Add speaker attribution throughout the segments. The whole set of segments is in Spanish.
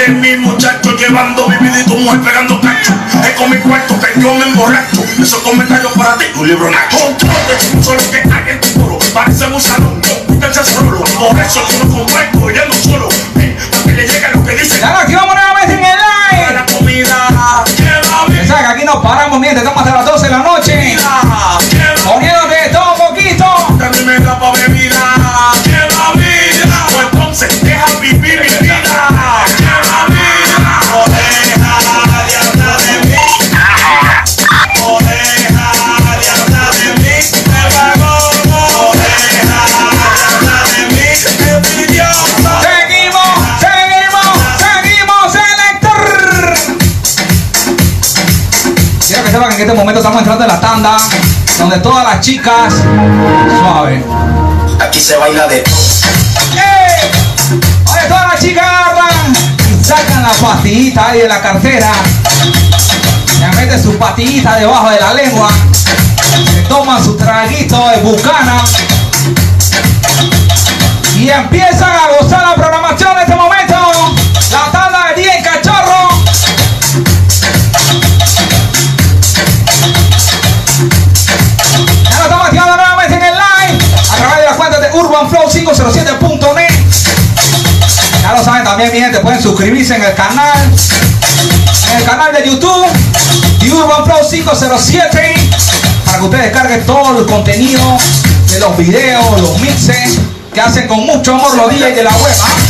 Speaker 1: de mi muchacho llevando mi y tu mujer pegando cacho. Es con mi cuarto que yo me emborracho. Esos comentarios para ti, tu libro nacho. Control de solo que hay en tu foro. Parece un salón, quítense solo. Por eso yo no comparto, yendo solo. Eh, para que le llegue lo que dice.
Speaker 2: Ya aquí vamos nuevamente en el live.
Speaker 1: La comida, lleva
Speaker 2: Ya sabes que aquí nos paramos, miren, estamos hasta las 12 momento estamos entrando en la tanda donde todas las chicas suave.
Speaker 3: Aquí se baila de todo.
Speaker 2: ¡Ey! Oye, todas las chicas sacan la pastillita ahí de la cartera. Se meten su pastillita debajo de la lengua. Se toman su traguito de bucana. Y empiezan a gozar la programación en este momento. 507.net. Ya lo saben también, mi gente, pueden suscribirse en el canal. En el canal de YouTube, The Urban Flow 507. Para que ustedes carguen todo el contenido de los videos, los mixes que hacen con mucho amor los DJs de la web. ¿ah?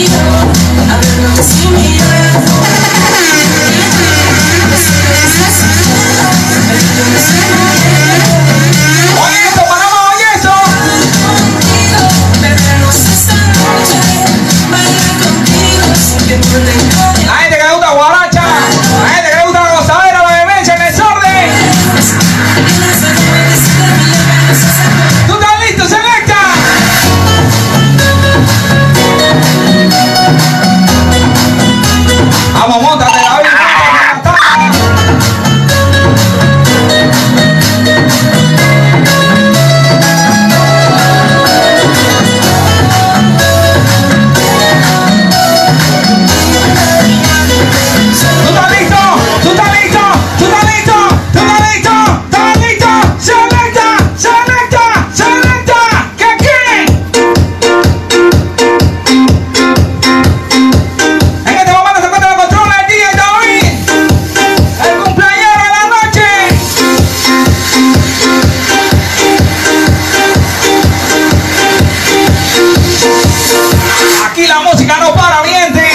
Speaker 2: Y
Speaker 4: yo,
Speaker 2: la música no para, miente.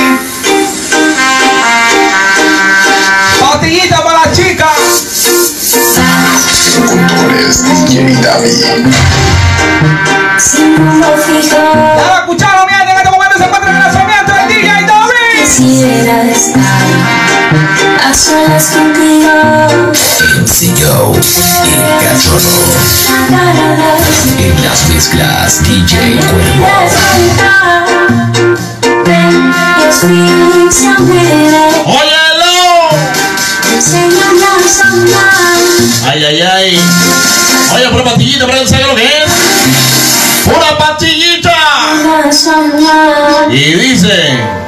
Speaker 2: Botellita para la chica.
Speaker 3: Controles DJ David.
Speaker 4: Sin rumbo fijo,
Speaker 2: Ya lo escucharon, miente. En este momento se encuentra el lanzamiento del DJ David.
Speaker 4: quisiera estar a solas contigo.
Speaker 5: Y
Speaker 4: la,
Speaker 5: En las mezclas DJ Cuervo.
Speaker 1: Ay, ay, ay. Oye, pura pastillita, pero ¿sabes lo que es? ¡Pura pastillita! Y dice.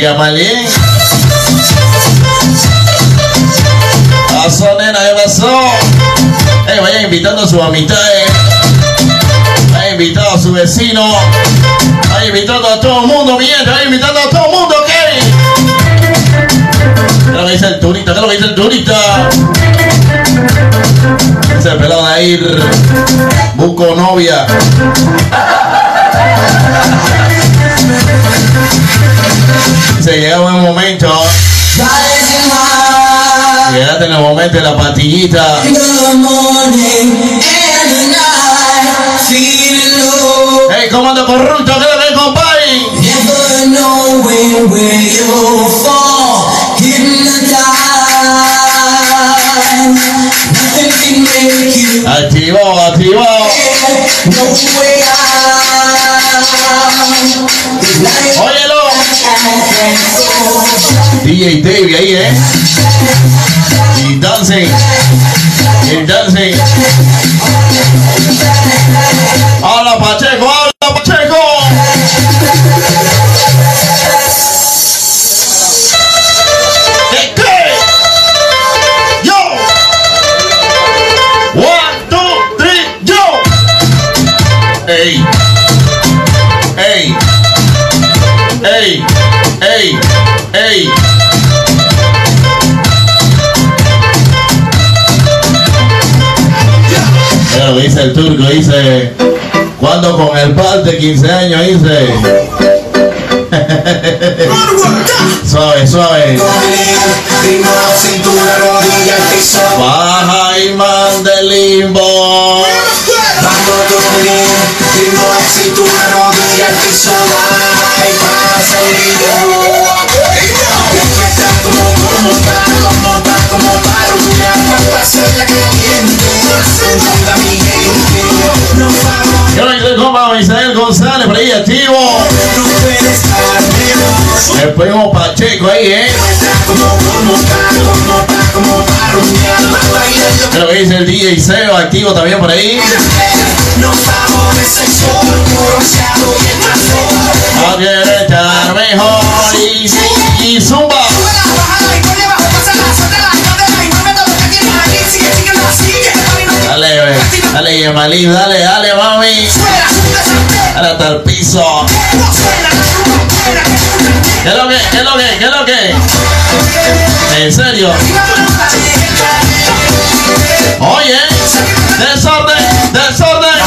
Speaker 6: Yamalín. Pasó, nena, ¿qué pasó? Eh, vayan invitando a sus amistades. Vayan invitando a su vecino. Vayan invitando a todo el mundo, mi gente. Vayan invitando a todo el mundo, ¿ok? ¿Qué es lo que dice el turista? ¿Qué es lo que dice el turista? Ese pelado de ir. Busco novia. Se llega un momento. Llegaste en el momento de la
Speaker 4: low.
Speaker 6: Hey, comando corrupto, ¿qué es lo que hay, compadre?
Speaker 4: Nothing can
Speaker 6: DJ Davey ahí, ¿eh? Y dancing. Y dancing. ¡Habla Pacheco! ¡Habla el par de 15 años dice, suave, suave, baja y manda el limbo.
Speaker 3: Como, para, como para, como para un alma, pasarla caliente. Encanta mi.
Speaker 6: Hice como Isael González, por ahí activo. El primo Pacheco ahí, ¿eh? Lo que dice el DJ Seo, activo también por ahí. Quiere estar mejor y, y zumba. Dale, dale, Yemalí, dale, Dale hasta el piso. ¿Qué es lo que? ¿Qué es lo que? ¿Qué es lo que? ¿En serio? Oye, desorden, desorden.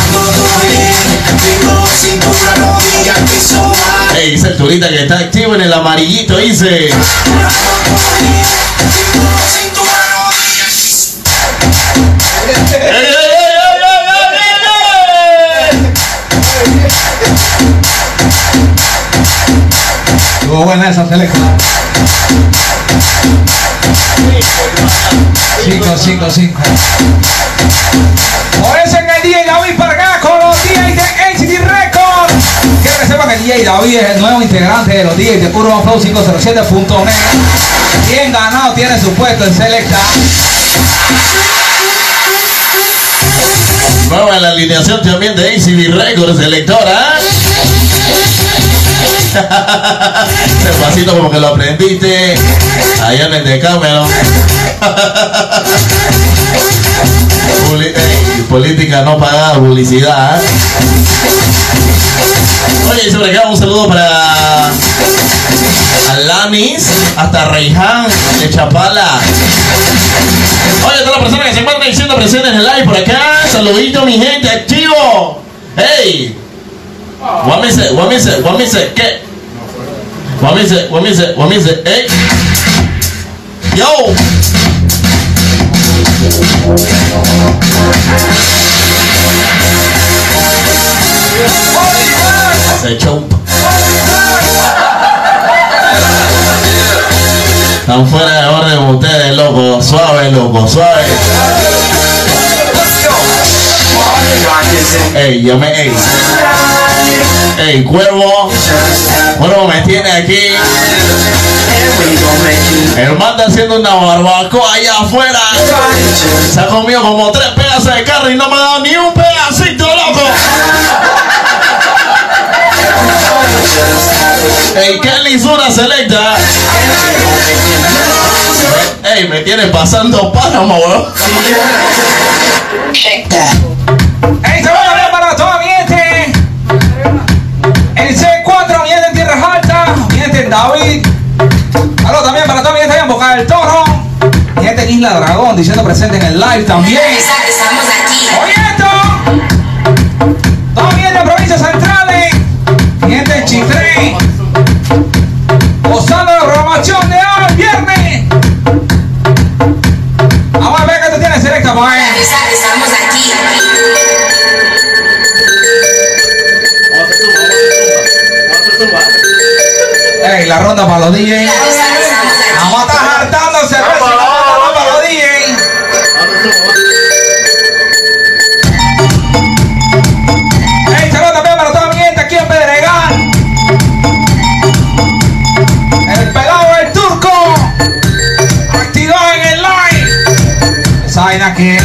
Speaker 6: Ey, dice el turista que está activo en el amarillito, dice.
Speaker 2: Buena esa selección. 5, 5, 5. Por eso en el DJ David para acá con los DJs de NCT Record. Quiero que sepan que el DJ David es el nuevo integrante de los DJs de Urban Flow 507.net. Bien ganado tiene su puesto en Selecta.
Speaker 6: Nueva la alineación también de ACB Records, electora. Ese pasito como que lo aprendiste allá en el ey, política no pagada, publicidad. ¿eh? Oye, sobre acá un saludo para Alanis, hasta Reiján de Chapala. Oye, todas las personas que se encuentran diciendo presentes en el live por acá, saludito mi gente, activo. Hey, what me say, what. What me say, what me say, what me say, hey. Yo. Se chompa. Están fuera de orden ustedes, loco. Suave, loco, suave. Ey, yo me, ey. Ey, cuervo. Cuervo me tiene aquí. El man haciendo una barbacoa allá afuera. Se ha comido como tres pedazos de carne y no me ha dado ni un pedacito, loco. Ey, Kelly Sura selecta. Ey, me tiene pasando Panamá, weón.
Speaker 2: ¡Ey, se David. Aló también para toda mi gente en Boca del Toro. Gente en Isla Dragón, diciendo presente en el live también. La ronda para los DJs. Vamos a estar hartando cerveza. Para los DJs. Ey, saludos también para toda mi gente aquí en Pedregal. El pelado del turco. Activado en el live. Esa vaina que.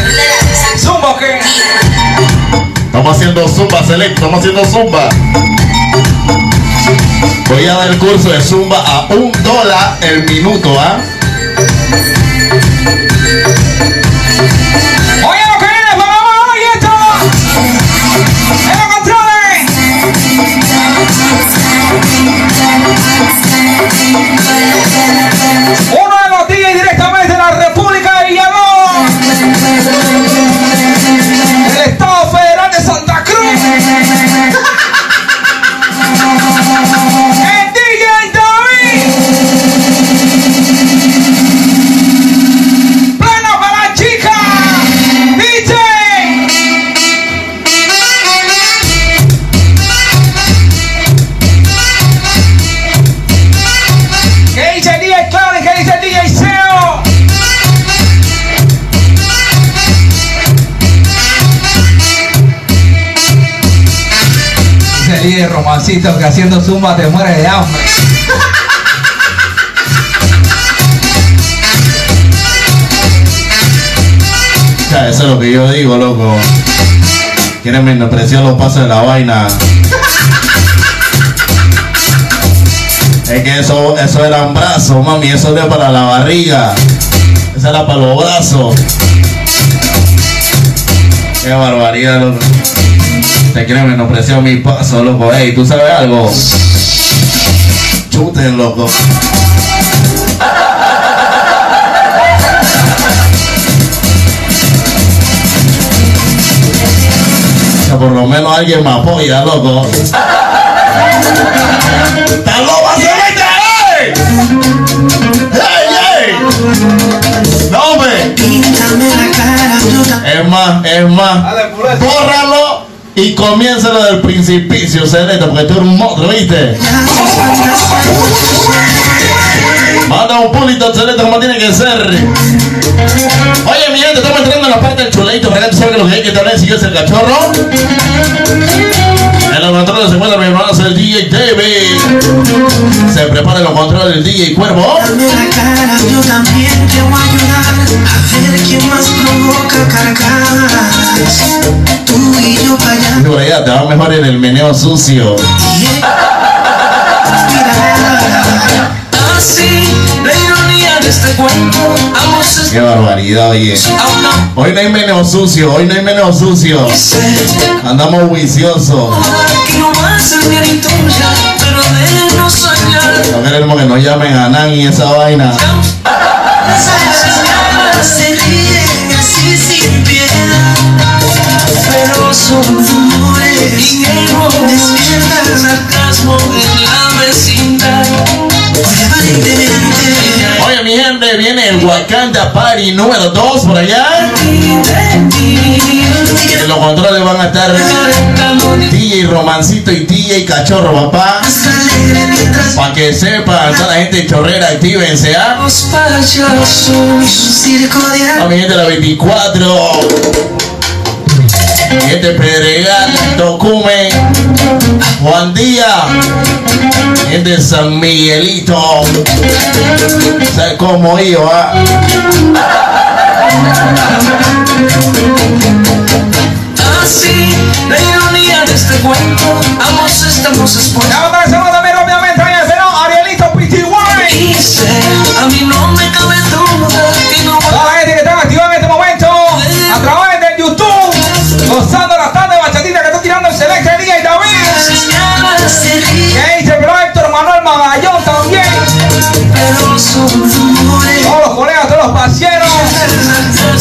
Speaker 2: Zumba que.
Speaker 6: Estamos haciendo zumba select, estamos haciendo zumba. Voy a dar el curso de zumba a un dólar el minuto, ¿ah?
Speaker 2: Oye lo que viene, por favor, oye esto. En los. Uno de los DJs directamente de la Que haciendo zumba te muere de hambre.
Speaker 6: Sea, eso es lo que yo digo, loco. Quieren menospreciar los pasos de la vaina. Es que eso, eso eran brazos, mami, eso era para la barriga. Eso era para los brazos. Qué barbaridad, loco. Te quieren menospreciar mi paso, loco. Ey, ¿tú sabes algo? Chuten, loco. Que por lo menos alguien me apoya, loco. ¡Está loba, Y comiénzalo del principicio, Celeste, porque tú eres un monstruo, ¿viste? Manda un pulito, Celeste, como tiene que ser. Oye, mi gente, estamos entrando en la parte del chuleito, que tú sabes que lo que hay que también si es el cachorro. Los controles se encuentra mi hermano, el DJ David. Se prepara los controles del DJ Cuervo.
Speaker 3: Dame la cara, yo también te voy a ayudar a ver quién más provoca carcajadas. Tú y yo para allá.
Speaker 6: Te va mejor en el meneo sucio.
Speaker 3: La
Speaker 6: Qué barbaridad, oye. Hoy no hay meneo sucio, hoy no hay meneo sucio. Andamos viciosos.
Speaker 3: no
Speaker 6: queremos que nos llamen a Nan y esa vaina.
Speaker 3: Se ríen así sin piedad, pero son rumores y despierta el sarcasmo en la vecindad. Oye,
Speaker 6: mi gente, viene el Wakanda Party número 2 por allá. Los controles van a estar DJ Romancito y DJ Cachorro, papá. Para que sepan, toda la gente chorrera, actívense, ¿ah?
Speaker 3: los payasos. Un circo de
Speaker 6: A mi gente la 24. Mi gente Pedregal, Tocumen, Juan Díaz. Gente de San Miguelito. ¿Sabes cómo ah?
Speaker 3: Así, la ironía de este cuento, ambos estamos expuestos.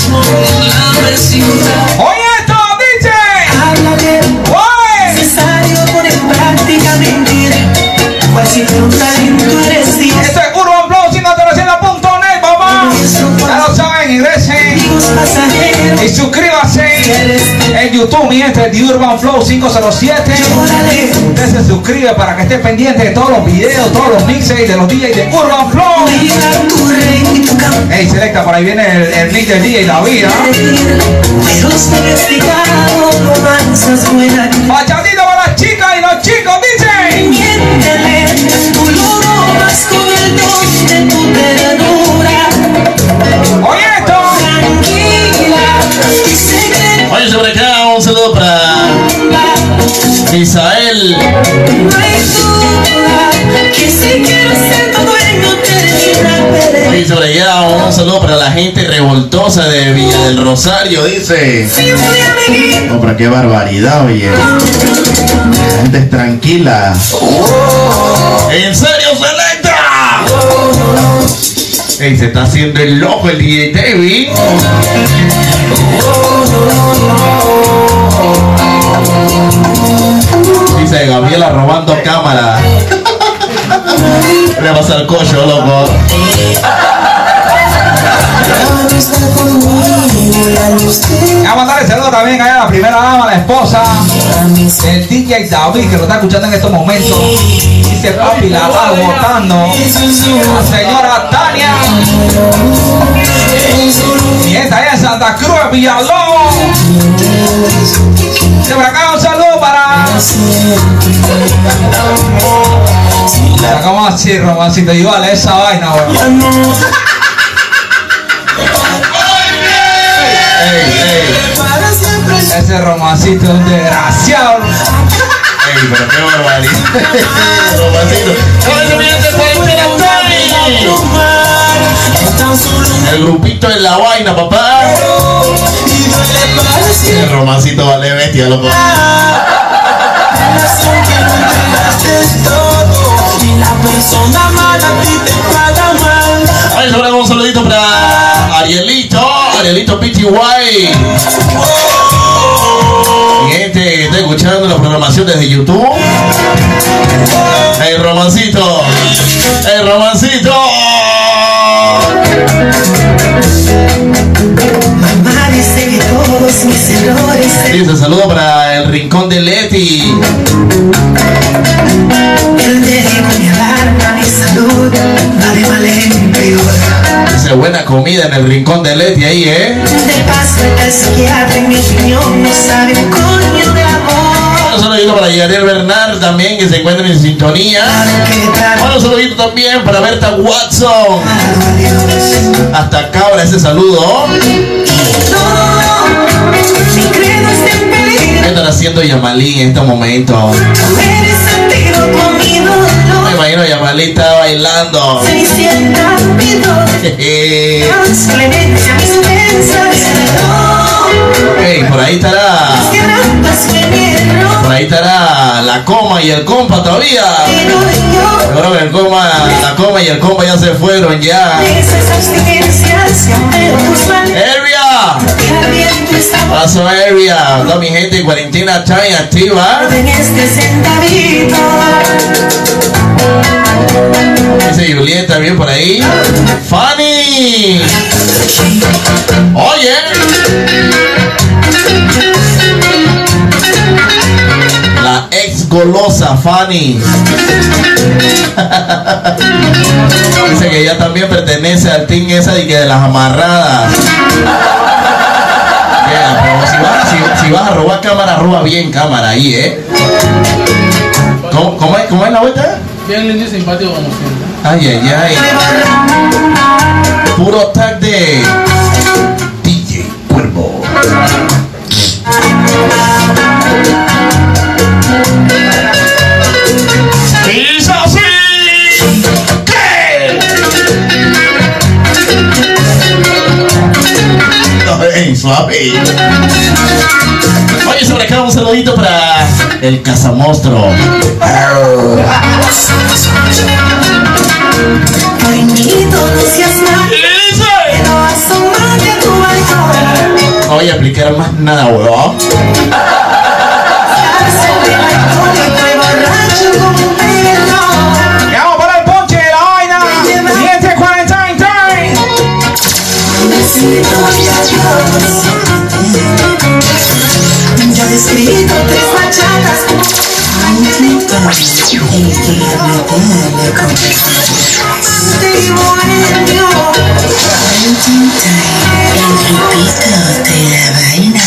Speaker 2: mismo la presión.
Speaker 4: Pasajero.
Speaker 2: Y suscríbase en YouTube, mi gente, The Urban Flow 507.
Speaker 4: Órale.
Speaker 2: Usted se suscribe para que esté pendiente de todos los videos, todos los mixes de los DJs de Urban Flow. Hey, selecta, por ahí viene el, el mix del DJ David, ¿ah? Bachatito para las chicas y los chicos.
Speaker 4: Miéntele, de
Speaker 2: Oye,
Speaker 6: sobre allá, un saludo para la gente revoltosa de Villa del Rosario, dice. No, pero qué barbaridad, oye. La gente es tranquila. ¿En serio, Selecta? Ey, se está haciendo el loco el DJ David. Dice Gabriela robando cámara. Le pasa el cocho, loco.
Speaker 2: Vamos a saludo también a la primera dama, la esposa del DJ David, que lo está escuchando en estos momentos. Dice papi, la va votando. La señora Tania. Y esta es Santa Cruz de Villalobos. De acá un saludo para. Para ¿Cómo así, romancito? Igual esa vaina, weón. Ese romancito es un desgraciado.
Speaker 6: Ey, pero qué barbaridad. Romancito. Tony. El grupito en la vaina, papá. El romancito vale bestia, loco.
Speaker 4: Relación que no entregaste todo. Y la persona mala a ti te paga mal.
Speaker 6: Oye, sobre un saludito para Arielito, Arielito. Mi gente está escuchando la programación desde YouTube. El romancito, el romancito.
Speaker 4: Mamá dice que todos mis errores
Speaker 6: Dice saludo para el rincón de Leti.
Speaker 4: El mi alarma, mi salud.
Speaker 6: Dice buena comida en el rincón de Leti ahí, ¿eh?
Speaker 4: De paso, el psiquiatra, en mi opinión, no sabe un coño
Speaker 6: saludito para Yadier Bernard también que se encuentra en sintonía. Bueno, un saludito también para Berta Watson. Hasta cabra ese saludo. ¿Qué están haciendo Yamalí en este momento? Me
Speaker 4: no.
Speaker 6: imagino Yamalí está bailando.
Speaker 4: Cenicienta, mi dolor.
Speaker 6: Jeje.
Speaker 4: Más clemencia, mis pensas. No,
Speaker 6: Ey, por ahí estará. Por ahí estará la coma y el compa todavía.
Speaker 4: Yo,
Speaker 6: creo que el coma, la coma y el compa ya se fueron ya. Area.
Speaker 4: Está
Speaker 6: Paso area. Toda mi gente en cuarentena time activa. Dice Juliet también por ahí. Fanny. Oye. Golosa Fanny. Dice que ella también pertenece al team esa de que de las amarradas. Pero si vas, si- si vas a robar cámara, roba bien cámara ahí, ¿eh? ¿Cómo, cómo es, cómo es la vuelta?
Speaker 7: Bien lindo y simpático como siempre.
Speaker 6: Ay, ay, ay. Puro tag de DJ Cuervo. Ay, suave. Oye, sobre acá un saludito para el cazamonstruo.
Speaker 4: Cariñito, no seas mal.
Speaker 6: Dice.
Speaker 4: No asómate
Speaker 6: escrito tres bachatas.
Speaker 4: Amiguitos, el que
Speaker 2: habla la conversación. Te bohemio. Amiguita, el
Speaker 8: repito de la vaina.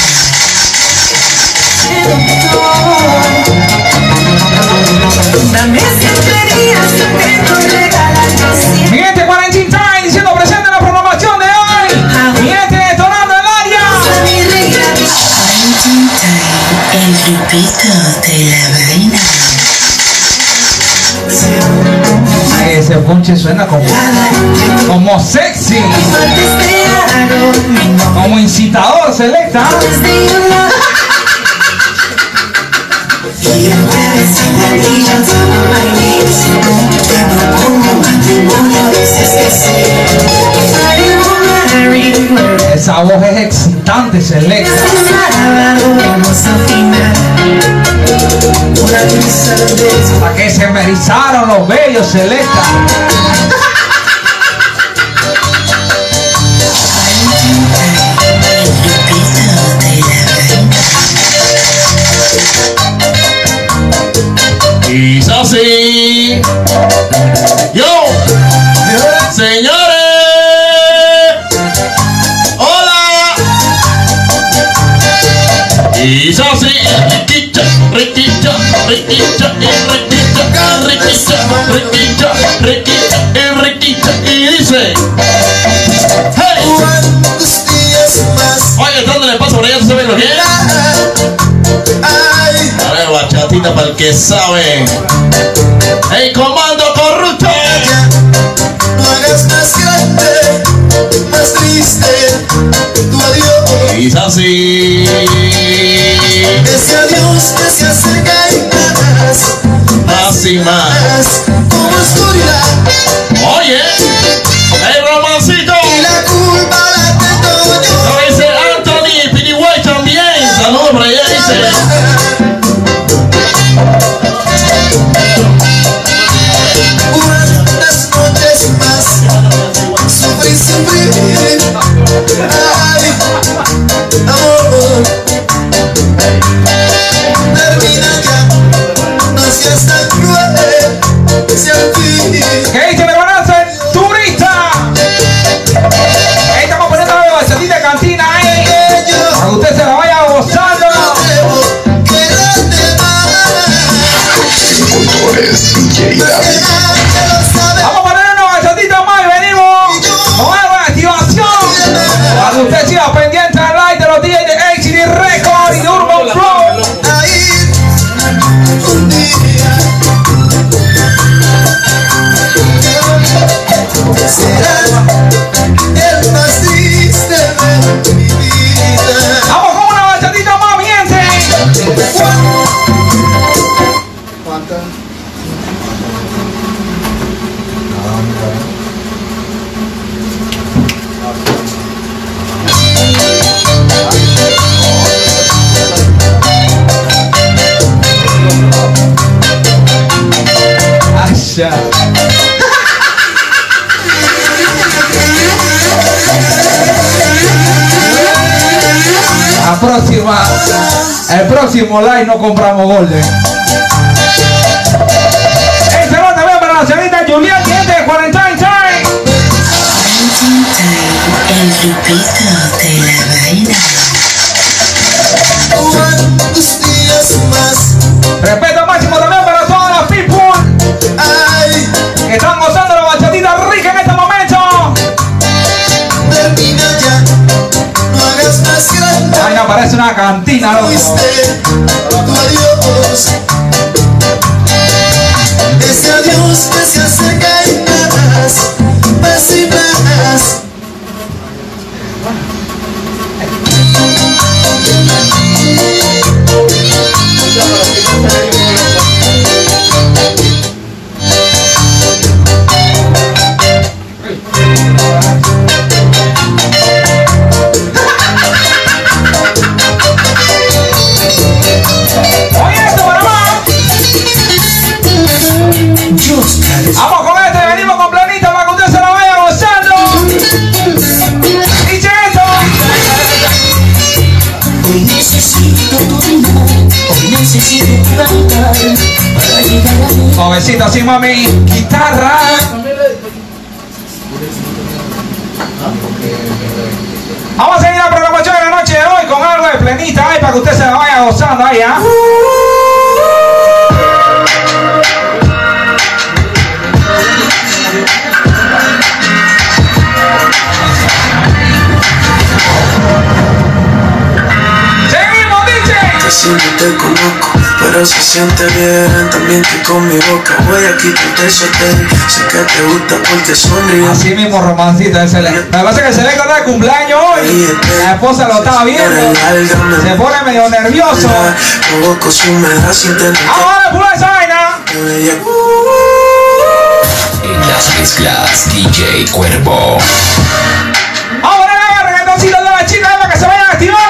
Speaker 2: noche suena como, como sexy, como incitador, selecta. Esa voz es excitante, selecta. ¿Para que se me los bellos
Speaker 6: celestas? bachatita para el que sabe. ¡El comando corrupto!
Speaker 3: No eres más grande, más triste, tu adiós.
Speaker 6: Y es así.
Speaker 3: Ese adiós que se acerca y más.
Speaker 6: Más y más.
Speaker 3: Como oscuridad.
Speaker 6: Oye.
Speaker 2: away. el próximo live no compramos Golden. Eh. Va para la señorita Julián, cliente de Quarantine Time.
Speaker 8: El de la vaina.
Speaker 2: final. Mami. Guitarra. Vamos a seguir la programación de la noche de hoy con algo de plenita ahí para que usted se la vaya gozando ahí, ¿ah? Seguimos, DJ.
Speaker 9: Pero se siente bien también que con mi boca voy a quitarte ese hotel. Sé que te gusta porque sonríes.
Speaker 2: Así mismo, romancita. ese le- Lo que pasa es que se le está de cumpleaños hoy. La esposa lo estaba viendo. Se pone medio nervioso.
Speaker 9: Provoco su humedad sin tener que
Speaker 2: Ahora, pura esa vaina.
Speaker 5: En las mezclas DJ Cuervo.
Speaker 2: Ahora la reggaetoncito de la para que se vayan activando. Vamos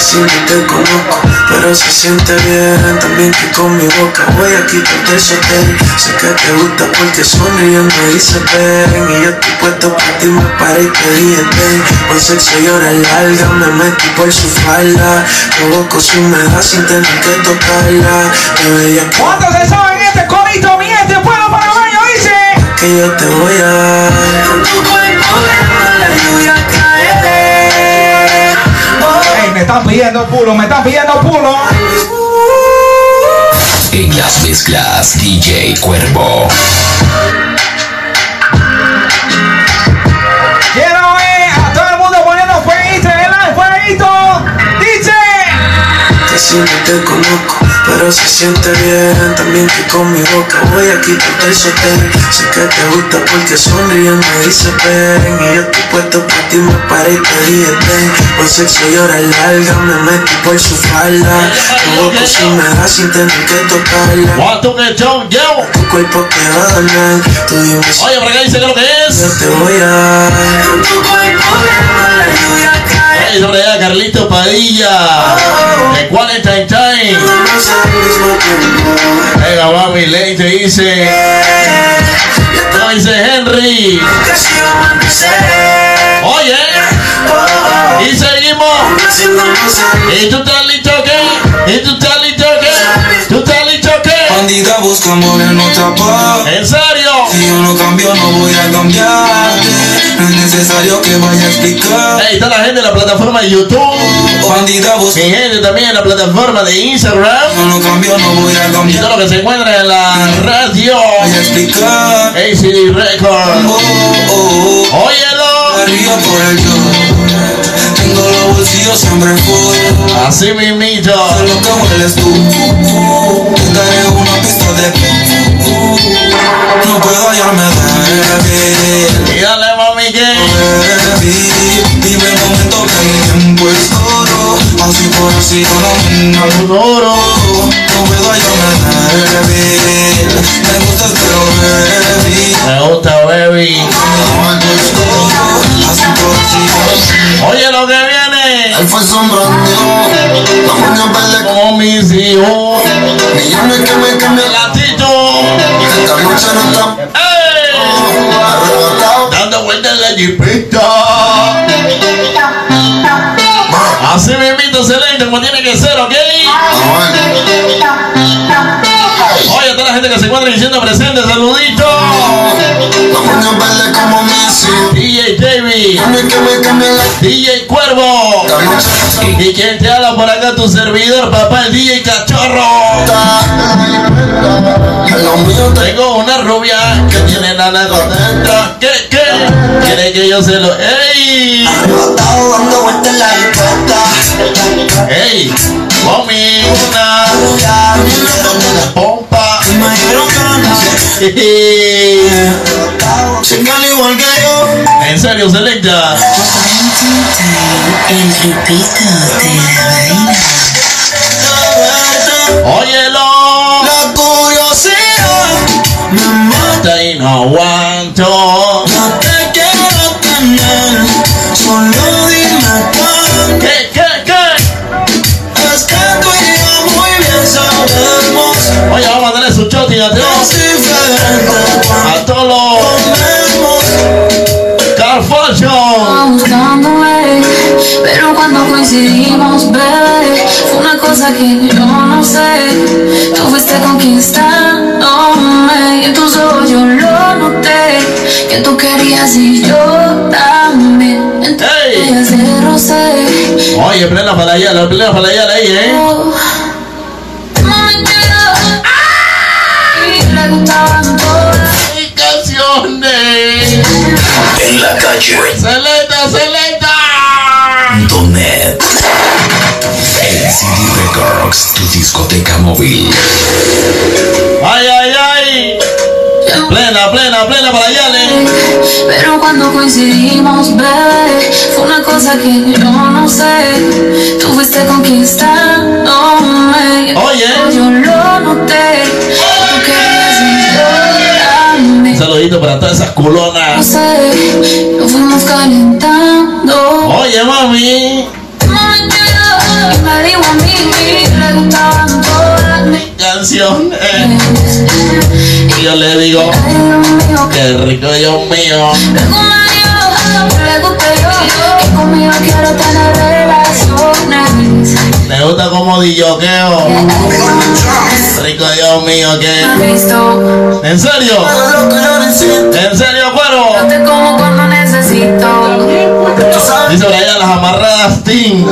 Speaker 9: Casi no te conozco, pero se siente bien también que con mi boca voy a quitarte ese hotel. Sé que te gusta porque sonriendo dice ven y yo estoy puesto para ti me paré y te dije ven. Por sexo y horas largas me metí por su falda, provoco su humedad sin tener que tocarla.
Speaker 2: ¿Cuántos se saben este corito, mi este pueblo paraguayo? Dice.
Speaker 9: que yo te voy a dar.
Speaker 10: Tu cuerpo la lluvia
Speaker 2: me están pidiendo pulo, me están pidiendo pulo.
Speaker 5: En las mezclas DJ Cuervo.
Speaker 9: Casi no te conozco, pero se siente bien también que con mi boca voy a quitarte el hotel. Sé que te gusta porque sonriendo dice ven y yo estoy puesto para ti me paré y te dije ven. Por sexo y horas largas me metí por su falda, provoco su humedad sin tener que tocarla.
Speaker 6: What to get John, yo.
Speaker 9: Tu cuerpo te va a donar, tú dime si
Speaker 6: Oye, por dice que lo que
Speaker 9: yo
Speaker 6: es.
Speaker 9: te voy a dar.
Speaker 10: tu cuerpo la lluvia cae.
Speaker 6: Sobre allá Carlito Padilla. De Quarantine Time. Venga, mami, ley te dice. No dice Henry. Oye, y seguimos. ¿Y tú estás listo qué? ¿Y tú estás listo qué? ¿Tú estás listo qué?
Speaker 9: Bandida busca amor en otra parte.
Speaker 6: ¿En serio?
Speaker 9: Si yo no cambio, no voy a cambiarte. No es necesario que vaya a explicar.
Speaker 6: Hey, está la gente de la plataforma de YouTube.
Speaker 9: Bandida.
Speaker 6: Mi gente también en la plataforma de Instagram.
Speaker 9: No cambio, no voy a
Speaker 6: Y todo
Speaker 9: cambiar.
Speaker 6: lo que se encuentra en la radio.
Speaker 9: Voy a explicar.
Speaker 6: ACD Record.
Speaker 9: Oh, oh, oh.
Speaker 6: Óyelo.
Speaker 9: Arriba por el yo. Tengo los bolsillos siempre full.
Speaker 6: Así mismito.
Speaker 9: Lo que hueles tú. Te daré una pista de. No puedo hallarme de
Speaker 6: Y dale,
Speaker 9: Vive el momento que el tiempo es oro Así por así yo no me. No puedo débil Me gusta pero baby
Speaker 6: Me gusta, baby. Oye, lo que viene.
Speaker 9: Él fue sombrando La uña verde
Speaker 6: Como mis hijos.
Speaker 9: Millones que me cambian
Speaker 6: Gatito.
Speaker 9: Esta noche no está
Speaker 6: Dando vueltas en la jipita. Así mismito, excelente, como tiene que ser, ¿ok? Oye, a toda la gente que se encuentra diciendo presente, saludito. DJ David, DJ Cuervo. Y quien te habla por acá, tu servidor, papá, el DJ Cachorro. Tengo una rubia que tiene nada contenta. ¿Qué, qué? Quiere que yo se lo. ¡Ey!
Speaker 9: arrebatado dando vueltas en la jipeta
Speaker 6: ¡Ey! Mami, una pompa.
Speaker 9: No nace Chingan igual que yo
Speaker 6: En serio, selecta.
Speaker 8: El grupito de la vaina.
Speaker 6: Óyelo.
Speaker 9: La curiosidad me mata
Speaker 6: Y no aguanto.
Speaker 11: Coincidimos, bebé, fue una cosa que yo no sé. Tú fuiste conquistándome y en tus ojos yo lo noté. Que tú querías y yo también. En tus
Speaker 6: Ey.
Speaker 11: huellas de rosé.
Speaker 6: Oye, plena para allá, plena para allá ahí, ¿eh?
Speaker 11: Oh, mami, quiero- Y le gustaban todas.
Speaker 6: ¡Y canciones!
Speaker 5: En la calle. LCD Records, tu discoteca móvil.
Speaker 6: ¡Ay, ay, ay! Plena, plena, plena para allá, ¿eh?
Speaker 11: Pero cuando coincidimos, bebé, fue una cosa que yo no sé. Tú fuiste conquistándome.
Speaker 6: Oye.
Speaker 11: Yo lo noté.
Speaker 6: Saludito para todas esas
Speaker 11: No
Speaker 6: culonas.
Speaker 11: sé, nos fuimos calentando.
Speaker 6: Oye. Mami, Canción, eh. Y yo le digo, qué rico, Dios mío.
Speaker 11: Me
Speaker 6: gusta como dilloqueo. Rico, Dios mío, que. ¿En serio? ¿En serio, cuero?
Speaker 11: yo te como cuando necesito.
Speaker 6: Dice por allá las amarradas Team.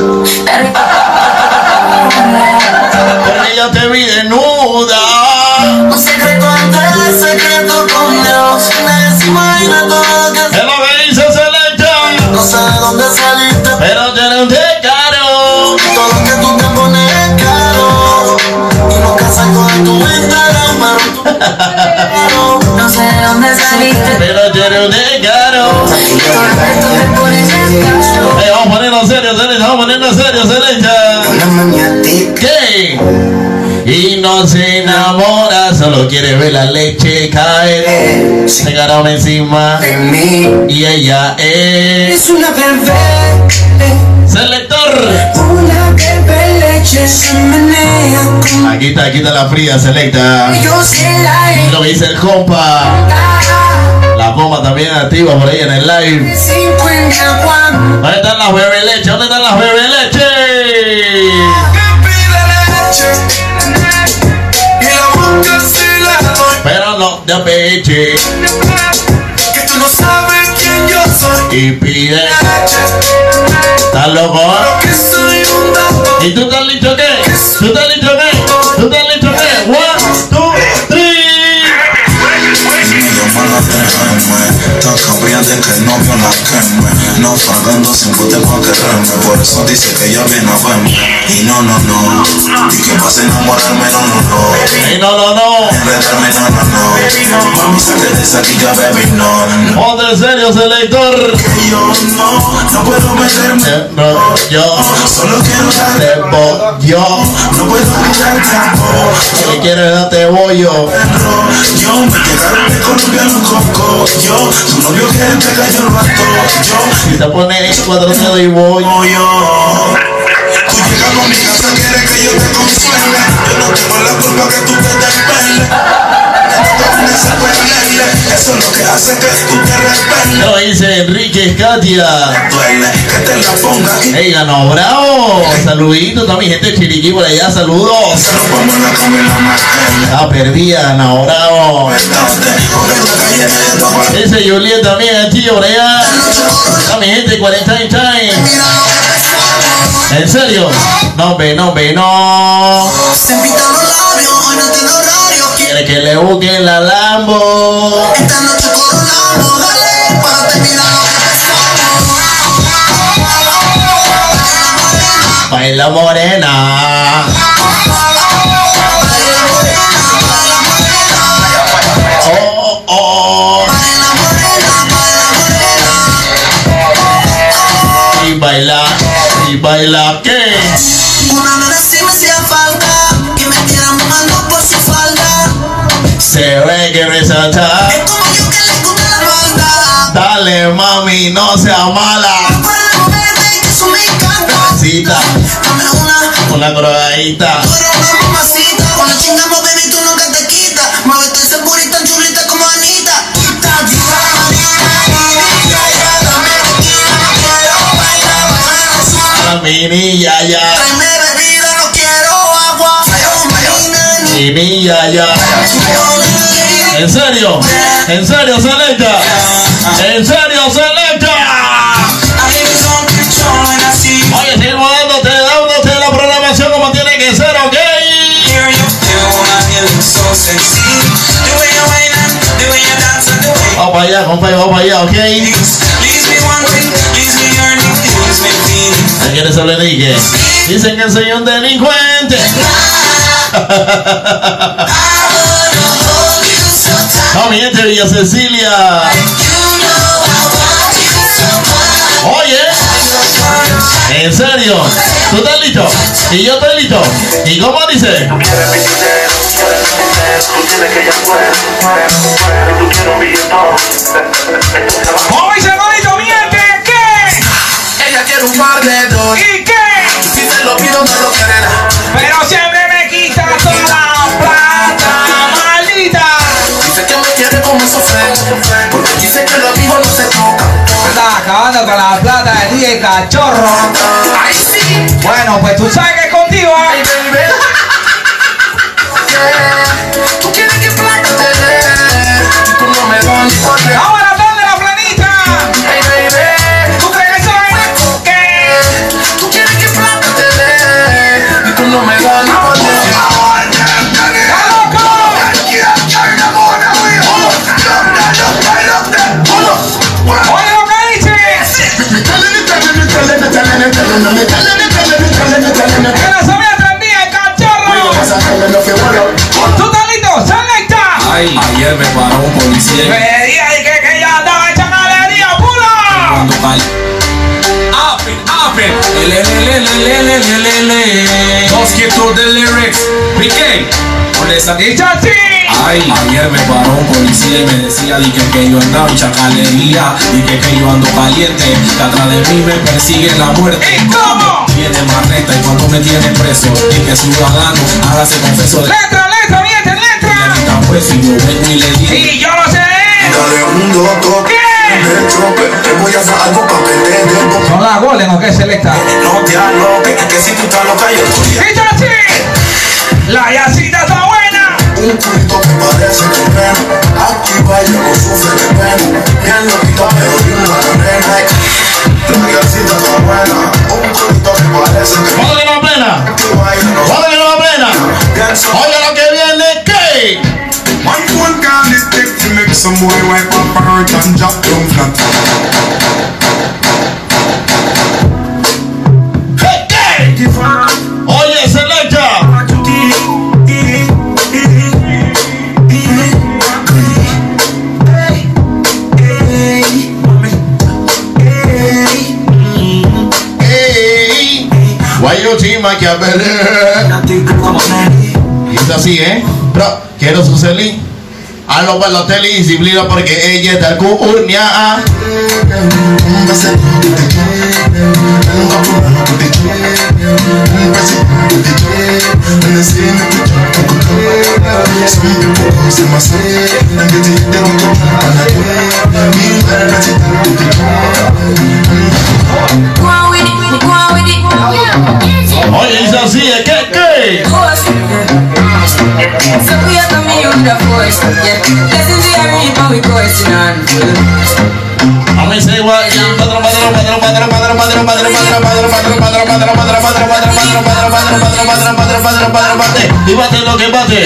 Speaker 6: Yo te vi desnuda.
Speaker 12: Un secreto entre secreto con Dios. Se imagina todo lo que
Speaker 6: Es lo que dice Selecta.
Speaker 12: No sé de dónde saliste,
Speaker 6: Pero tiene un caro.
Speaker 12: todo lo que tú te pones es caro. Y nunca saco de tu Instagram, pero tú
Speaker 11: No sé de dónde saliste,
Speaker 6: Pero tiene un caro.
Speaker 11: todo lo que tú te pones es caro.
Speaker 6: Eh, vamos a ponernos serio, Selecta. Vamos a ponernos serio, Selecta.
Speaker 12: Maniática.
Speaker 6: ¿Qué? Y no se enamora, solo quiere ver la leche caer. Se agarra encima
Speaker 12: de mí.
Speaker 6: y ella es
Speaker 12: Es una bebé,
Speaker 6: selector.
Speaker 12: una bebé leche se menea con
Speaker 6: Aquí está, aquí está la fría selecta.
Speaker 12: yo se la
Speaker 6: Lo que dice el compa. La compa también activa por ahí en el live.
Speaker 12: 50 cuando
Speaker 6: ¿Dónde están las bebé leche? ¿Dónde están las bebé leche? Pero no de peche
Speaker 12: Que tú no sabes quién yo soy.
Speaker 6: y pide. ¿Estás loco?
Speaker 12: que soy un dato.
Speaker 6: ¿Y tú estás listo qué? ¿Tú estás listo qué? ¿Tú estás listo
Speaker 13: Mala déjame Tan cambiante que el novio la queme No pagando sin bote pa' quererme Por eso dice que ella viene a verme Y no, no, no Y que vas a enamorarme, no, no, no
Speaker 6: Ey, no, no, no.
Speaker 13: Enredarme, no, no, no Mami, saque de esa guilla, baby, no no.
Speaker 6: Ponte serio, selector.
Speaker 13: Que yo no, no puedo meterme
Speaker 6: no, yo
Speaker 13: Solo quiero
Speaker 6: te
Speaker 13: darte
Speaker 6: voy, yo.
Speaker 13: No puedo quitar tiempo
Speaker 6: Si quieres darte bollo.
Speaker 13: Yo me llegaron de Colombia los cocos Yo, tu novio que cayó el rato Yo,
Speaker 6: Si te cuatro dedos y voy.
Speaker 13: yo. Tú llegando a mi casa, quieres que yo te consuele. Yo no tengo la culpa que tú te lo
Speaker 6: dice Enrique Katia.
Speaker 13: Duele que
Speaker 6: Ey, ganó bravo. Saludito también, gente de Chiriquí por allá. Saludos.
Speaker 13: se en.
Speaker 6: Está perdida, ganó bravo.
Speaker 13: En.
Speaker 6: Ese Juliet también aquí por allá. Mi gente de 40 Time. ¿En serio? No, ve, no, ve, no. Que le busquen la Lambo.
Speaker 12: Esta noche coronamos, dale, para terminar
Speaker 6: Baila morena. Oh, Se ve que resalta.
Speaker 12: Es como yo que le gusta la falda.
Speaker 6: Dale, mami, no sea mala.
Speaker 12: Que eso me encanta.
Speaker 6: Cita,
Speaker 12: Dame una,
Speaker 6: una crogadita.
Speaker 12: tú eres una mamacita. Cuando chingamos, baby, tú nunca te quitas. Muévete ese booty tan chulita como Anita.
Speaker 6: Mini Yaya.
Speaker 3: Tráeme bebida, no quiero agua.
Speaker 6: Mini Yaya. ¿En serio? ¿En serio, Selecta? ¿En serio, Selecta? Oye, seguimos dándote, dándote la programación como tiene que ser, ¿ok? Vamos para allá, compadre, vamos para allá, ¿ok? ¿A quién se le dije? Dicen que soy un delincuente. No, mi gente, Villa Cecilia. Oye, en serio, ¿tú estás listo? ¿Y yo estoy listo? ¿Y cómo dice?
Speaker 2: ¿Cómo dice bonito, miente? ¿Qué?
Speaker 3: Ella quiere un par de dos. Porque dice que lo vivo no se toca.
Speaker 2: Está acabando con la plata de DJ Cachorro.
Speaker 3: Ay, sí.
Speaker 2: Bueno, pues tú sabes que es contigo,
Speaker 3: Ay,
Speaker 2: ¿eh?
Speaker 3: baby. Yeah. Tú quieres que plata te dé. Y tú no me das ni por qué.
Speaker 2: Vamos a la tarde de la planita. Totalito, selecta.
Speaker 14: Ayer me paró un policía.
Speaker 2: Me dije que, que ya andaba hecha galería pura.
Speaker 14: Apen, apen. Let's get to the lyrics. Begin esa
Speaker 2: Dicho así.
Speaker 14: Ay, ayer me paró un policía y me decía di que, que yo andaba en chacalería y que, que yo ando caliente, que atrás de mí me persigue la muerte.
Speaker 2: ¿Y cómo?
Speaker 14: Viene marreta y cuando me tiene preso y que ciudadano hágase confeso de
Speaker 2: Letra, letra, miente,
Speaker 14: la
Speaker 2: letra.
Speaker 14: mitad pues y yo vengo y le digo
Speaker 2: Y yo lo sé.
Speaker 13: Dale un loco
Speaker 2: ¿Qué?
Speaker 13: te voy a dar algo que te
Speaker 2: ¿Son las goles o qué, Selecta?
Speaker 13: No te aloques, que si tú estás loca yo estoy
Speaker 2: Dicho así. La yacita está buena.
Speaker 13: Un culito que parece que pena Aquí baila con sufre de pena Bien loquito pero bien una morena La grasita está buena Un culito que parece que
Speaker 6: ¿Cuándo que no da pena?
Speaker 13: Aquí baila no
Speaker 6: ¿Cuándo que no da pena? Oye lo que viene, ¿qué?
Speaker 1: One phone call is take to make some boy wipe up her hurt and drop down flat.
Speaker 6: ¿Qué, qué? Oye, Selecta. Think Machiavelli? Y es así, ¿eh? Pero quiero su celín. A los balotelli disciplina porque ella es de Alcurnia. Oye, dice así, ¿de qué? ¿Qué?
Speaker 4: So we have a million of voice, yeah. Listen to your people, we
Speaker 6: voice in on. I'm gonna say what? Y bate lo que bate.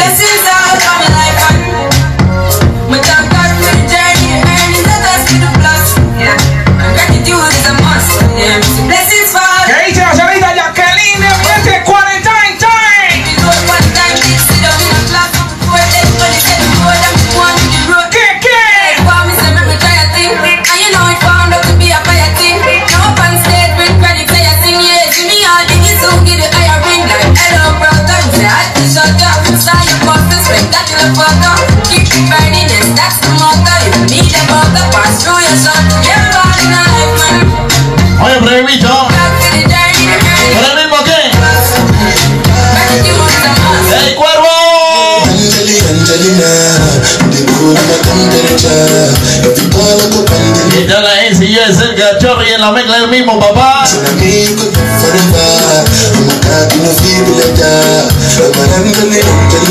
Speaker 6: si yo es el cachorro y en la mezcla el mismo papá.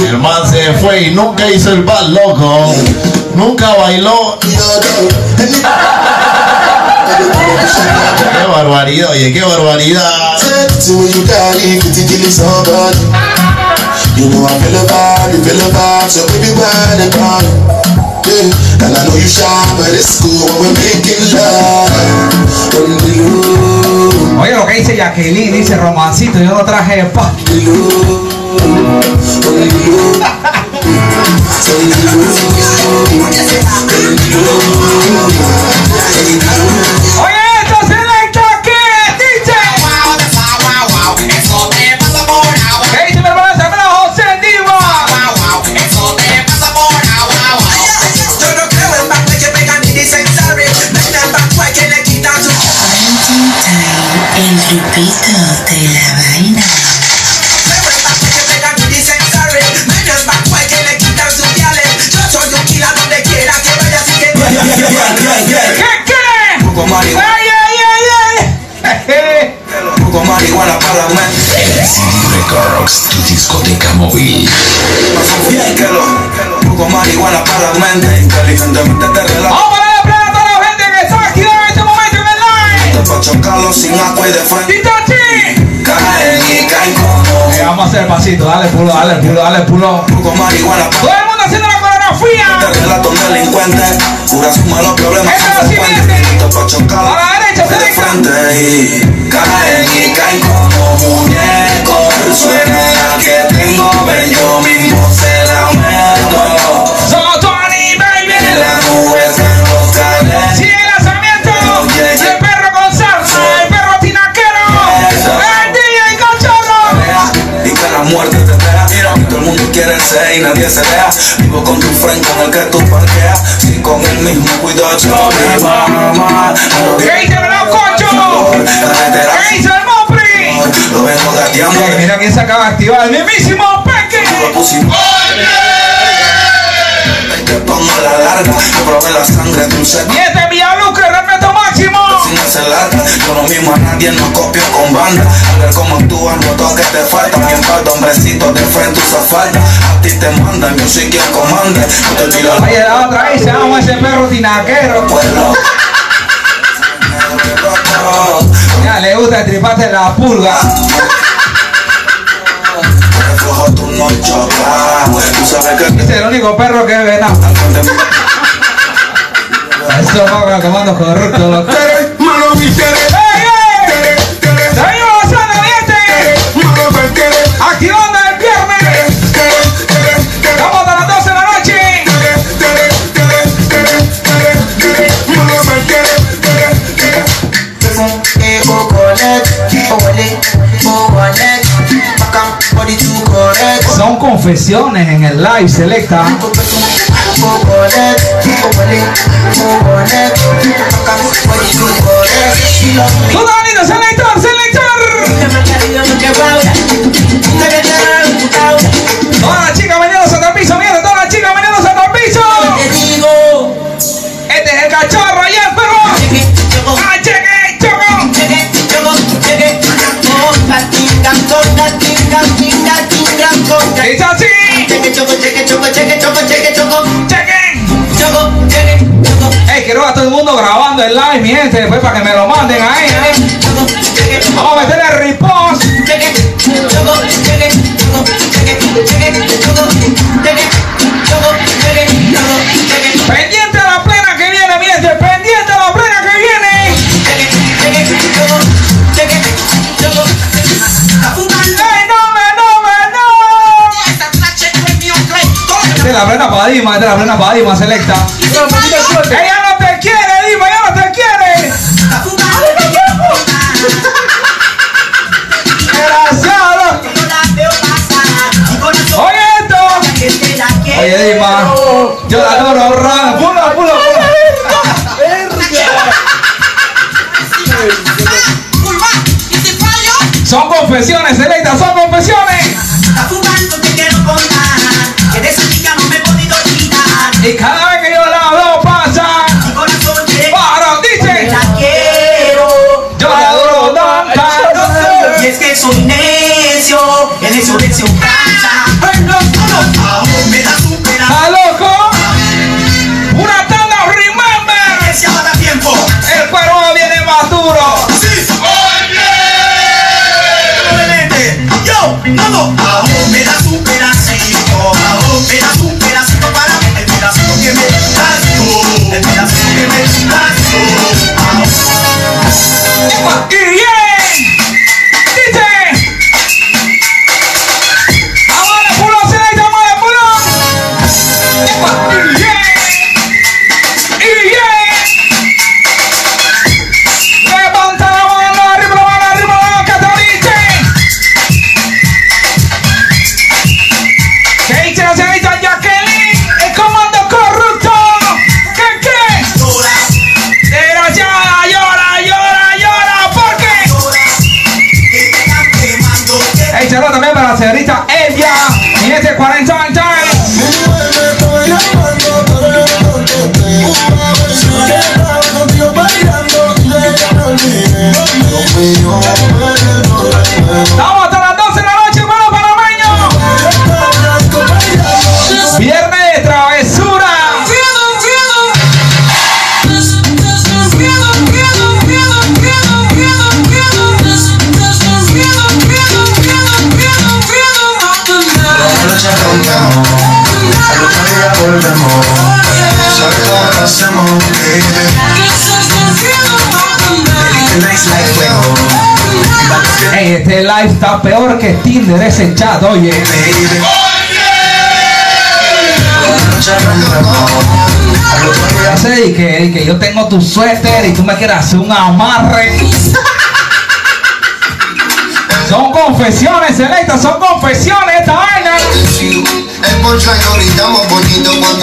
Speaker 13: El man se fue
Speaker 15: y nunca hizo el bal loco. Nunca bailó. qué barbaridad, oye, qué barbaridad
Speaker 13: and I know you shy, but it's cool when we're making love.
Speaker 2: Oye lo que dice Jacqueline, dice romancito, yo no traje
Speaker 13: low,
Speaker 16: el grupito de la vaina.
Speaker 13: Yo soy un killer donde quiera que vaya. Poco marihuana, para
Speaker 5: Records, tu discoteca móvil.
Speaker 13: Poco marihuana para la mente. Te relajas. Chocarlo sin agua y de frente.
Speaker 2: ¡Titachi!
Speaker 13: Caen y caen como.
Speaker 2: Eh, vamos a hacer pasito, dale pulo, dale pulo, dale pulo.
Speaker 13: Poco marihuana
Speaker 2: Todo el mundo haciendo la coreografía.
Speaker 13: Te relato un delincuente, pura suma los problemas
Speaker 2: Eso sí,
Speaker 13: chocar
Speaker 2: A la derecha,
Speaker 13: de
Speaker 2: derecha.
Speaker 13: frente y caen y caen como muñecos. Suena que tengo, ven yo mismo se ser y nadie se vea. Vivo con tu friend con el que tú parqueas. Si con el mismo cuidado yo me va mal.
Speaker 2: ¿Qué dice el Cocho? ¿Qué dice el Mopri?
Speaker 13: Lo vengo gateando.
Speaker 2: Ey, mira quién se acaba de activar, el mismísimo Peque.
Speaker 13: Lo pusimos. Te pongo la larga. Yo probé la sangre de un. A nadie no copio con banda. A ver cómo actúan, noto que te falta. Mi espalda, hombrecito de frente usa falta. A ti te mandan, yo soy quien comanda. No te olvido
Speaker 2: Oye, la otra ahí se llama ese perro tinaquero.
Speaker 13: pueblo.
Speaker 2: Ya le gusta de la pulga.
Speaker 13: No. Tú sabes que
Speaker 2: Ese es el único perro que ve nada. Eso va comando corrupto. ¡Ey, ey! Gente! Activando el viernes. Vamos a las 12 de la noche. Son confesiones en el live selecta. Lindo, selector, selector. Todas las chicas piso, mira, todas las chicas. Este es el cachorro y el perro. ¡Ah, cheque, choco! Dice así. Chequen. Ey, quiero a todo el mundo grabando el live, mi gente, después para que me lo manden ahí. ¿eh? Vamos a meter el repost. Pendiente a la plena que viene, mi gente, pendiente a la plena que viene. ¡Ey, no me, no me, no! Esta es la plena para Dima, esta es la plena para Dima, selecta. No te Oye Dima, yo la adoro, Ran. Pulo, pulo, pulo. Son confesiones, selecta, son confesiones. Y cada vez que yo la está peor que Tinder, ese chat, oye.
Speaker 13: Día
Speaker 2: Ya sé, y que, y que yo tengo tu suéter y tú me quieres hacer un amarre. Son confesiones, Selecta, son confesiones esta vaina.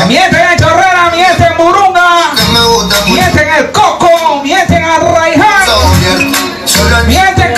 Speaker 2: Mienten en Chorrera, mienten en Burunga, mienten en el Coco, mienten en
Speaker 3: el
Speaker 2: mienten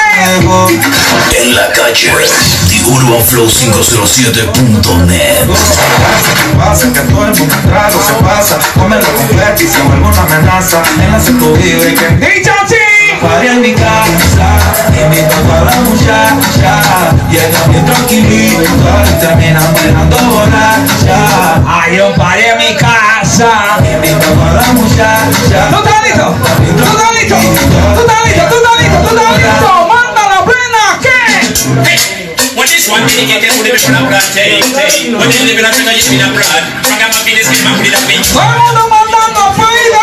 Speaker 2: nuevo.
Speaker 5: En la calle, The Urban Flow 507.net.
Speaker 13: Pasa que todo el mundo trago se pasa, come la completa y se vuelve una amenaza. En la seco vive que
Speaker 2: DJ
Speaker 13: Party en mi casa, invito a la muchacha Y Llega bien tranquilito y termina bailando borracha
Speaker 2: Hay un party en mi casa,
Speaker 13: invito a la muchacha
Speaker 2: ¿Tú estás listo? ¿Tú estás ¿Tú estás ¿Tú estás ¿Tú estás?
Speaker 17: This one minute get them with the mission of blood, hey, hey. When they live in Africa, you spin a blood. Ragamuffin is in my with a bitch.
Speaker 2: Todo el mundo mandando fuego,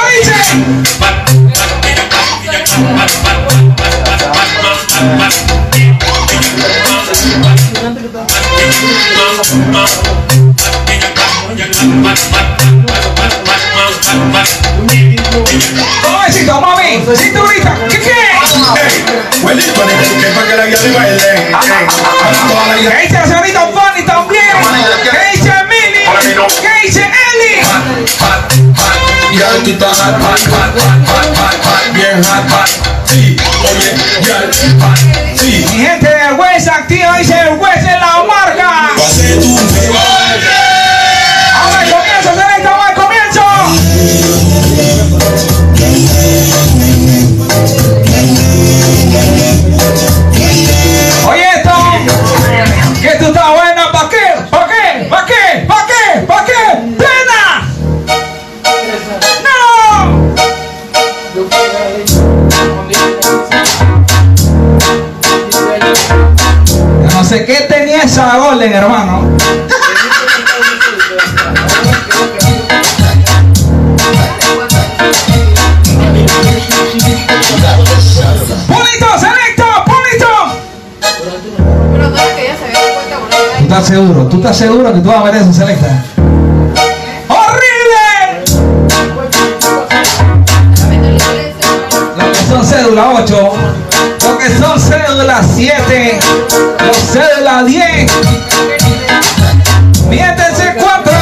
Speaker 2: dice. Jovencito, mami, cinturita, ¿qué qué?
Speaker 1: Huelito, ni que para que la guía de baile. Ey, a toda la guía.
Speaker 2: ¿Qué dice la señorita Fanny también? ¿Qué dice Mili? ¿Qué dice Eli?
Speaker 1: Ya tú estás hot, hot, hot, hot, hot, hot, hot, bien hot, hot. Sí, oye, ya, hot, sí.
Speaker 2: Mi gente del West activa, dice el West en la marca.
Speaker 1: Pase tu
Speaker 2: al sé qué tenía esa Golden, hermano. Estás seguro? ¿Tú estás seguro que tú vas a ver eso, selecta? ¡Horrible! Lo que son cédula 8, lo que son cédula 7, los cédula 10. Miéntense 4.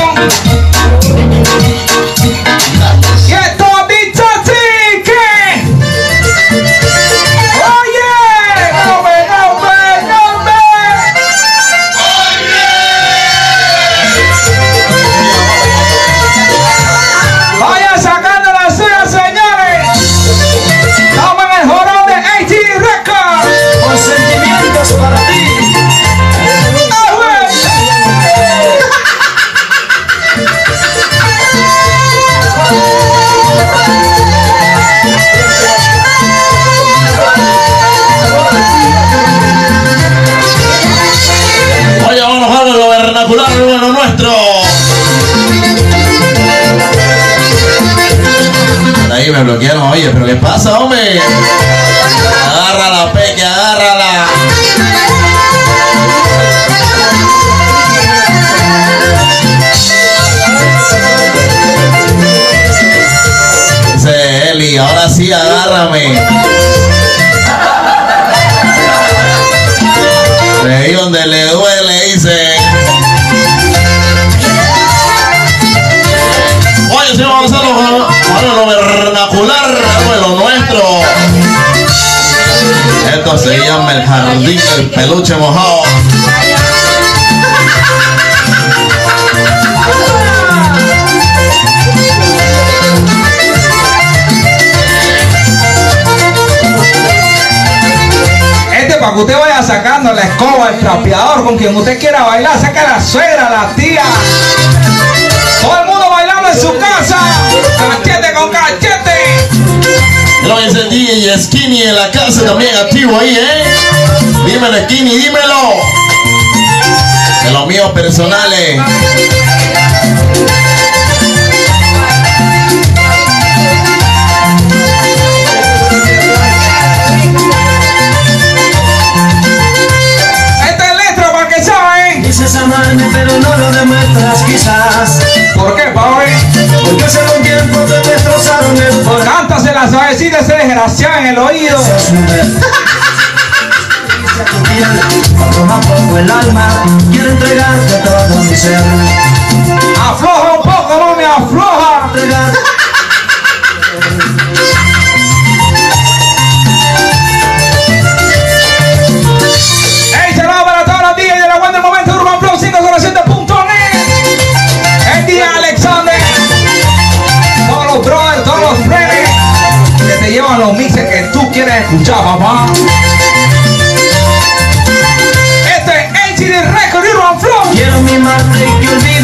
Speaker 6: Peluche mojado.
Speaker 2: Este para que usted vaya sacando la escoba, el trapeador, con quien usted quiera bailar, saca la suegra, la tía. Todo el mundo bailando en su casa. Cachete con cachete.
Speaker 6: El DJ Skinny en la casa también activo ahí, ¿eh? Dímelo, Skinny, dímelo. De los míos personales.
Speaker 2: Este es letra para que saben.
Speaker 3: Dices amarme pero no lo demuestras quizás
Speaker 2: ¿Por qué, Paul?
Speaker 3: Porque hace un tiempo te destrozaron el corazón
Speaker 2: Cántasela suavecita ese desgraciado en el oído.
Speaker 3: Mujer. Tu piel, poco el alma Quiero entregarte todo mi ser
Speaker 2: Afloja un poco, no me afloja.
Speaker 3: Entregar
Speaker 2: ¡Ey, saludos para todos los días de la Wonder Momento Urban Flow 507.net! El día Alexander. Todos los brothers, todos los friends que te llevan los mixes que tú quieres escuchar, papá.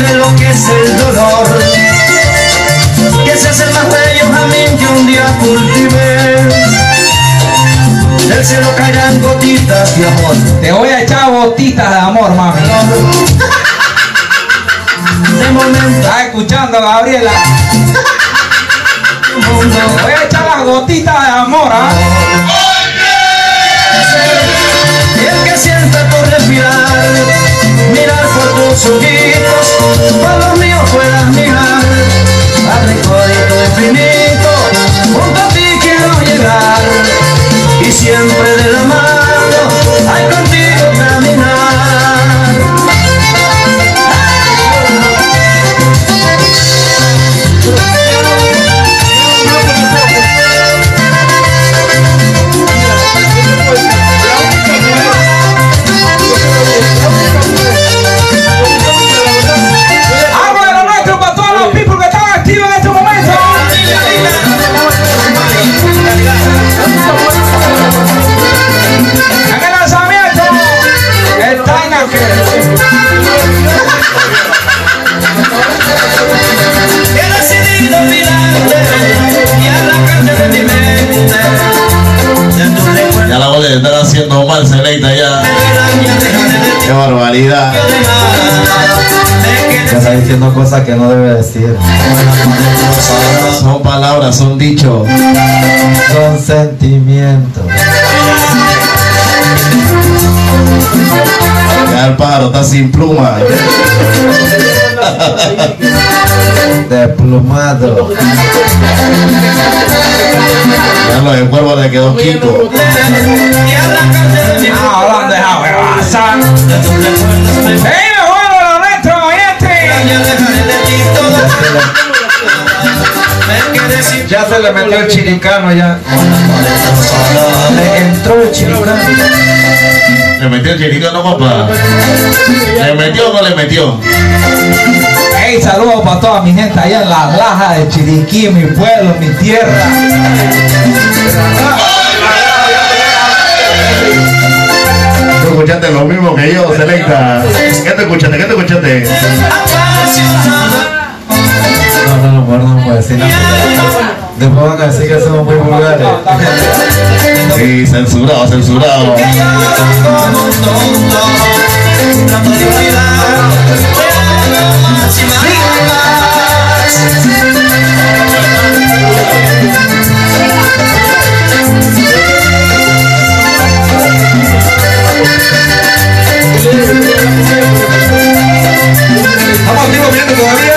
Speaker 3: Olvide lo que es el dolor Que seas el más bello jamín que un día cultivé Del cielo caerán gotitas de amor
Speaker 2: Te voy a echar botitas de amor, mami.
Speaker 3: De momento
Speaker 2: ¿Estás escuchando, Gabriela? Te voy a echar las gotitas de amor, ¿ah?
Speaker 3: Y el que sienta por respirar Mirar por tus ojitos Por los míos puedas mirar
Speaker 2: que
Speaker 18: no debe decir.
Speaker 6: Son palabras, son dichos.
Speaker 18: Son sentimientos.
Speaker 6: Ya el pájaro está sin pluma.
Speaker 18: Desplumado.
Speaker 6: Ya lo del cuervo le quedó quito.
Speaker 2: Ah, hablando de
Speaker 18: Ya se le metió el chiricano ya. Le entró el chiricano.
Speaker 6: ¿Le metió el chiricano, papá? ¿Le metió o no le metió?
Speaker 2: ¡Ey, saludos para toda mi gente allá en la laja de Chiriquí, mi pueblo, mi tierra!
Speaker 6: Tú escuchaste lo mismo que yo, Celeita. ¿Qué te escuchaste? ¿Qué te escuchaste?
Speaker 18: así no se No pongan así que somos muy vulgares.
Speaker 6: Sí, censurado, censurado.
Speaker 18: vamos Estamos viendo todavía.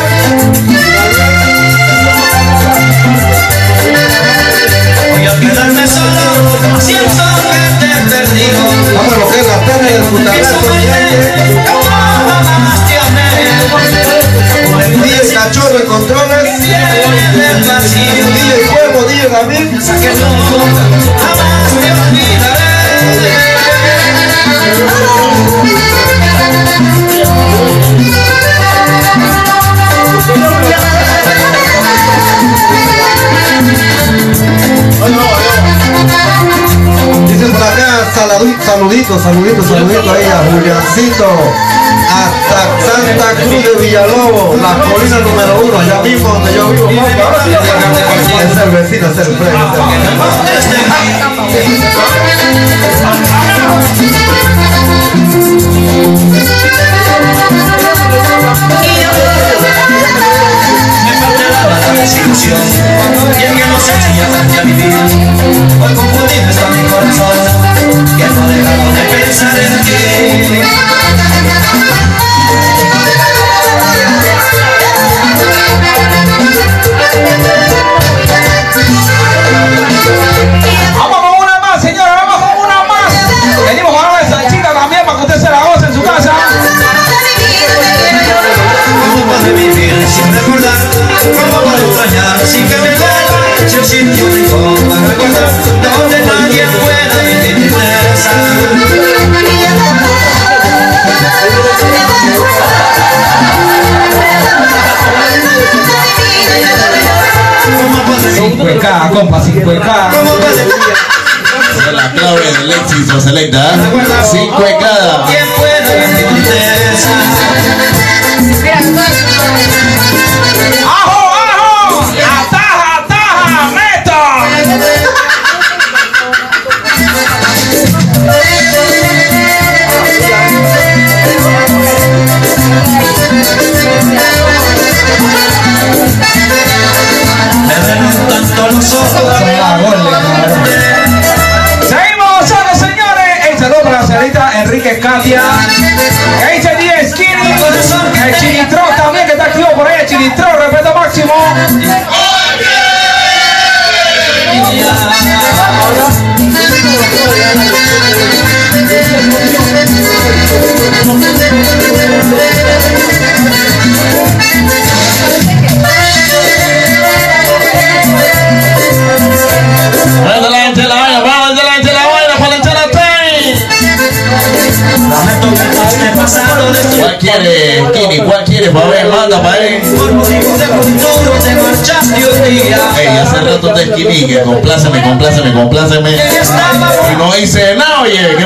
Speaker 18: de controles.
Speaker 3: DJ
Speaker 18: Cuervo, DJ David. Dice para saludito, saludito, saludito, ahí a Juliancito. Hasta Santa Cruz de Villalobos, la colina número uno, allá mismo donde yo vivo. Es el vecino, es el
Speaker 3: premio. desilusión Y el que nos enseña a vivir Hoy confundido está mi corazón Que no dejamos de pensar en ti
Speaker 6: vai dar 50 Compláceme, compláceme, compláceme. No dice nada, oye. ¿Qué